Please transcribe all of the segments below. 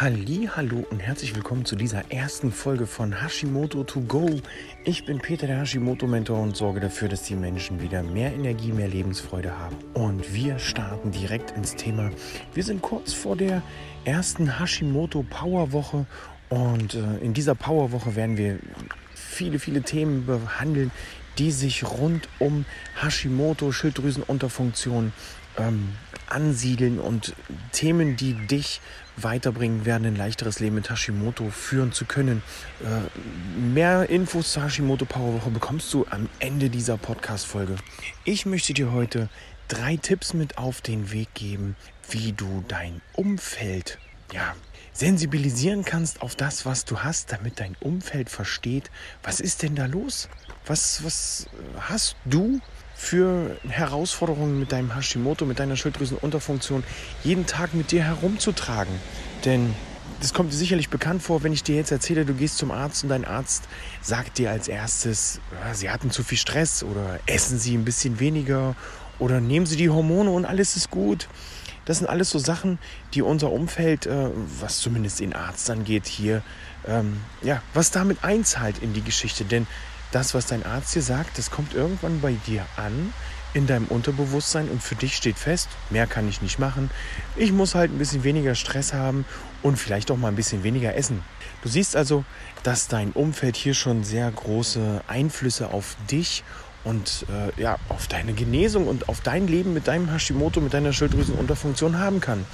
Halli, hallo und herzlich willkommen zu dieser ersten Folge von Hashimoto to go. Ich bin Peter der Hashimoto Mentor und sorge dafür, dass die Menschen wieder mehr Energie, mehr Lebensfreude haben. Und wir starten direkt ins Thema. Wir sind kurz vor der ersten Hashimoto Power Woche und äh, in dieser Power Woche werden wir viele, viele Themen behandeln, die sich rund um Hashimoto, Schilddrüsenunterfunktion ähm, ansiedeln und Themen, die dich weiterbringen werden, ein leichteres Leben mit Hashimoto führen zu können. Äh, mehr Infos zur Hashimoto Power Woche bekommst du am Ende dieser Podcast-Folge. Ich möchte dir heute drei Tipps mit auf den Weg geben, wie du dein Umfeld ja, sensibilisieren kannst auf das, was du hast, damit dein Umfeld versteht, was ist denn da los? Was, was hast du für Herausforderungen mit deinem Hashimoto, mit deiner Schilddrüsenunterfunktion jeden Tag mit dir herumzutragen. Denn das kommt dir sicherlich bekannt vor, wenn ich dir jetzt erzähle, du gehst zum Arzt und dein Arzt sagt dir als erstes, ja, sie hatten zu viel Stress oder essen sie ein bisschen weniger oder nehmen sie die Hormone und alles ist gut. Das sind alles so Sachen, die unser Umfeld, äh, was zumindest den Arzt angeht, hier, ähm, ja, was damit einzahlt in die Geschichte. Denn das, was dein Arzt dir sagt, das kommt irgendwann bei dir an, in deinem Unterbewusstsein und für dich steht fest, mehr kann ich nicht machen. Ich muss halt ein bisschen weniger Stress haben und vielleicht auch mal ein bisschen weniger essen. Du siehst also, dass dein Umfeld hier schon sehr große Einflüsse auf dich und äh, ja, auf deine Genesung und auf dein Leben mit deinem Hashimoto, mit deiner Schilddrüsenunterfunktion haben kann.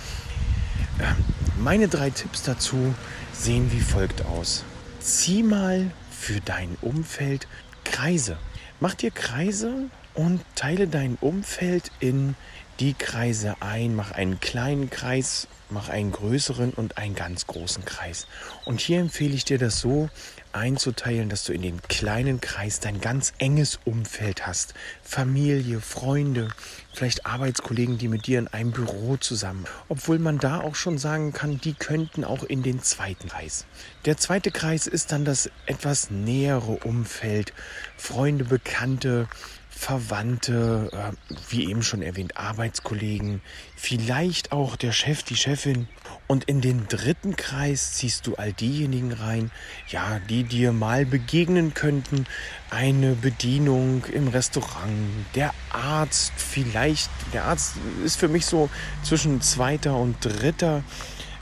Ähm, meine drei Tipps dazu sehen wie folgt aus. Zieh mal für dein Umfeld Kreise. Mach dir Kreise und teile dein Umfeld in die Kreise ein. Mach einen kleinen Kreis, mach einen größeren und einen ganz großen Kreis. Und hier empfehle ich dir das so einzuteilen, dass du in den kleinen Kreis dein ganz enges Umfeld hast. Familie, Freunde, vielleicht Arbeitskollegen, die mit dir in einem Büro zusammen. Obwohl man da auch schon sagen kann, die könnten auch in den zweiten Kreis. Der zweite Kreis ist dann das etwas nähere Umfeld. Freunde, Bekannte, Verwandte, äh, wie eben schon erwähnt, Arbeitskollegen, vielleicht auch der Chef, die Chefin. Und in den dritten Kreis ziehst du all diejenigen rein, ja, die dir mal begegnen könnten. Eine Bedienung im Restaurant, der Arzt vielleicht. Der Arzt ist für mich so zwischen zweiter und dritter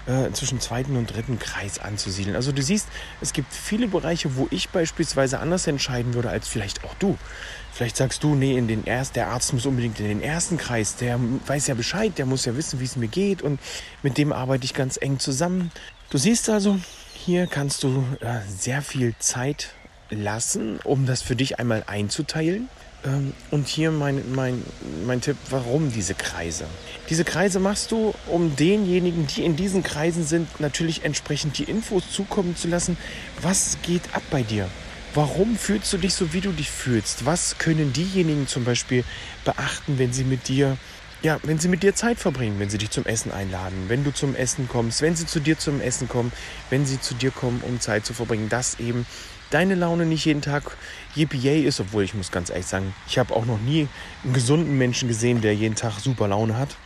äh, zwischen zweiten und dritten Kreis anzusiedeln. Also du siehst, es gibt viele Bereiche, wo ich beispielsweise anders entscheiden würde als vielleicht auch du. Vielleicht sagst du, nee, in den erst, der Arzt muss unbedingt in den ersten Kreis, der weiß ja Bescheid, der muss ja wissen, wie es mir geht und mit dem arbeite ich ganz eng zusammen. Du siehst also, hier kannst du äh, sehr viel Zeit lassen, um das für dich einmal einzuteilen. Ähm, und hier mein, mein, mein Tipp, warum diese Kreise? Diese Kreise machst du, um denjenigen, die in diesen Kreisen sind, natürlich entsprechend die Infos zukommen zu lassen. Was geht ab bei dir? Warum fühlst du dich so, wie du dich fühlst? Was können diejenigen zum Beispiel beachten, wenn sie mit dir, ja, wenn sie mit dir Zeit verbringen, wenn sie dich zum Essen einladen, wenn du zum Essen kommst, wenn sie zu dir zum Essen kommen, wenn sie zu dir kommen, um Zeit zu verbringen, dass eben deine Laune nicht jeden Tag yippie ist, obwohl ich muss ganz ehrlich sagen, ich habe auch noch nie einen gesunden Menschen gesehen, der jeden Tag super Laune hat.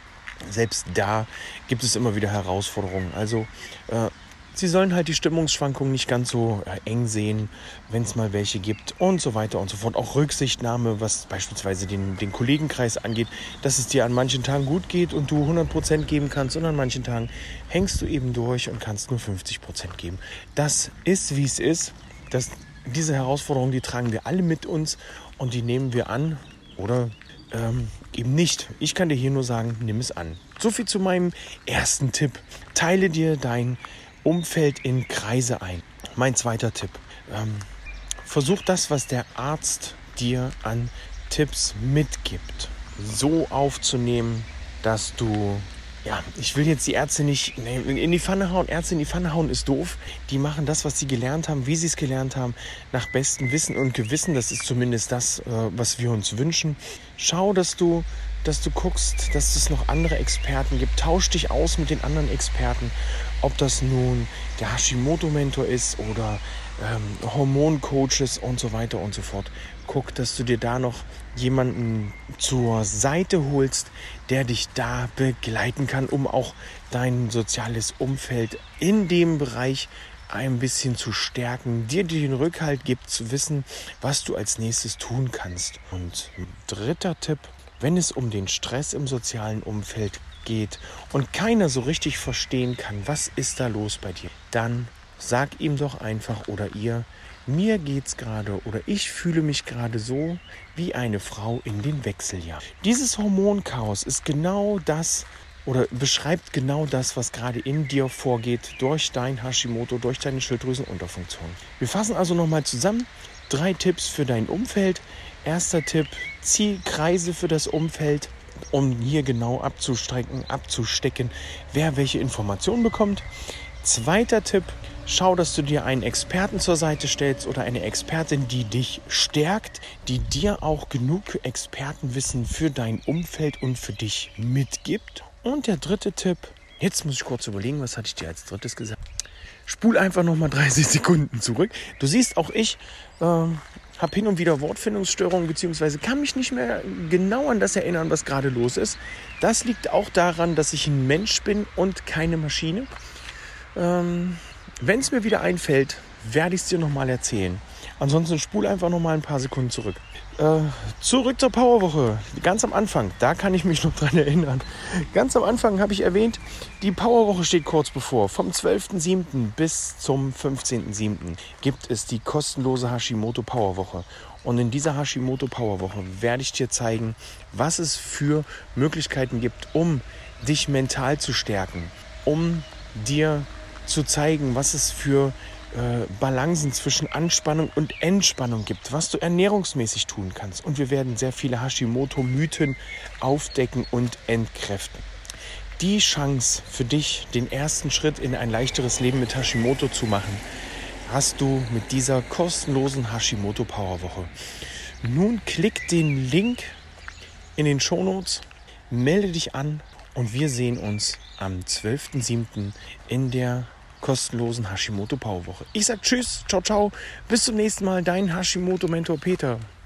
Selbst da gibt es immer wieder Herausforderungen. Also äh, sie sollen halt die Stimmungsschwankungen nicht ganz so äh, eng sehen, wenn es mal welche gibt und so weiter und so fort. Auch Rücksichtnahme, was beispielsweise den, den Kollegenkreis angeht, dass es dir an manchen Tagen gut geht und du 100% geben kannst und an manchen Tagen hängst du eben durch und kannst nur 50% geben. Das ist, wie es ist. Das, diese Herausforderungen, die tragen wir alle mit uns und die nehmen wir an oder ähm, eben nicht. Ich kann dir hier nur sagen, nimm es an. So viel zu meinem ersten Tipp. Teile dir dein Umfeld in Kreise ein. Mein zweiter Tipp. Ähm, versuch das, was der Arzt dir an Tipps mitgibt, so aufzunehmen, dass du ja, ich will jetzt die Ärzte nicht in die Pfanne hauen. Ärzte in die Pfanne hauen ist doof. Die machen das, was sie gelernt haben, wie sie es gelernt haben, nach bestem Wissen und Gewissen. Das ist zumindest das, äh, was wir uns wünschen. Schau, dass du, dass du guckst, dass es noch andere Experten gibt. Tausch dich aus mit den anderen Experten. Ob das nun der Hashimoto-Mentor ist oder ähm, Hormoncoaches und so weiter und so fort. Guck, dass du dir da noch jemanden zur Seite holst, der dich da begleiten kann, um auch dein soziales Umfeld in dem Bereich ein bisschen zu stärken, dir den Rückhalt gibt, zu wissen, was du als nächstes tun kannst. Und dritter Tipp, wenn es um den Stress im sozialen Umfeld geht und keiner so richtig verstehen kann, was ist da los bei dir, dann sag ihm doch einfach oder ihr, mir geht's gerade oder ich fühle mich gerade so wie eine Frau in den Wechseljahren. Dieses Hormonchaos ist genau das, oder beschreibt genau das, was gerade in dir vorgeht durch dein Hashimoto, durch deine Schilddrüsenunterfunktion. Wir fassen also nochmal zusammen. Drei Tipps für dein Umfeld. Erster Tipp, zieh Kreise für das Umfeld, um hier genau abzustrecken, abzustecken, wer welche Informationen bekommt. Zweiter Tipp, schau, dass du dir einen Experten zur Seite stellst oder eine Expertin, die dich stärkt, die dir auch genug Expertenwissen für dein Umfeld und für dich mitgibt. Und der dritte Tipp, jetzt muss ich kurz überlegen, was hatte ich dir als drittes gesagt? Spul einfach nochmal 30 Sekunden zurück. Du siehst, auch ich äh, habe hin und wieder Wortfindungsstörungen, beziehungsweise kann mich nicht mehr genau an das erinnern, was gerade los ist. Das liegt auch daran, dass ich ein Mensch bin und keine Maschine. Ähm, Wenn es mir wieder einfällt, werde ich es dir nochmal erzählen. Ansonsten spul einfach nochmal ein paar Sekunden zurück. Äh, zurück zur Powerwoche. Ganz am Anfang, da kann ich mich noch dran erinnern. Ganz am Anfang habe ich erwähnt, die Powerwoche steht kurz bevor. Vom 12.07. bis zum 15.07. gibt es die kostenlose Hashimoto Powerwoche. Und in dieser Hashimoto Powerwoche werde ich dir zeigen, was es für Möglichkeiten gibt, um dich mental zu stärken, um dir zu zeigen, was es für äh, Balancen zwischen Anspannung und Entspannung gibt, was du ernährungsmäßig tun kannst. Und wir werden sehr viele Hashimoto-Mythen aufdecken und entkräften. Die Chance für dich, den ersten Schritt in ein leichteres Leben mit Hashimoto zu machen, hast du mit dieser kostenlosen Hashimoto Powerwoche. Nun klick den Link in den Shownotes, melde dich an und wir sehen uns am 12.07. in der kostenlosen Hashimoto Powerwoche. Ich sag Tschüss, ciao, ciao, bis zum nächsten Mal, dein Hashimoto Mentor Peter.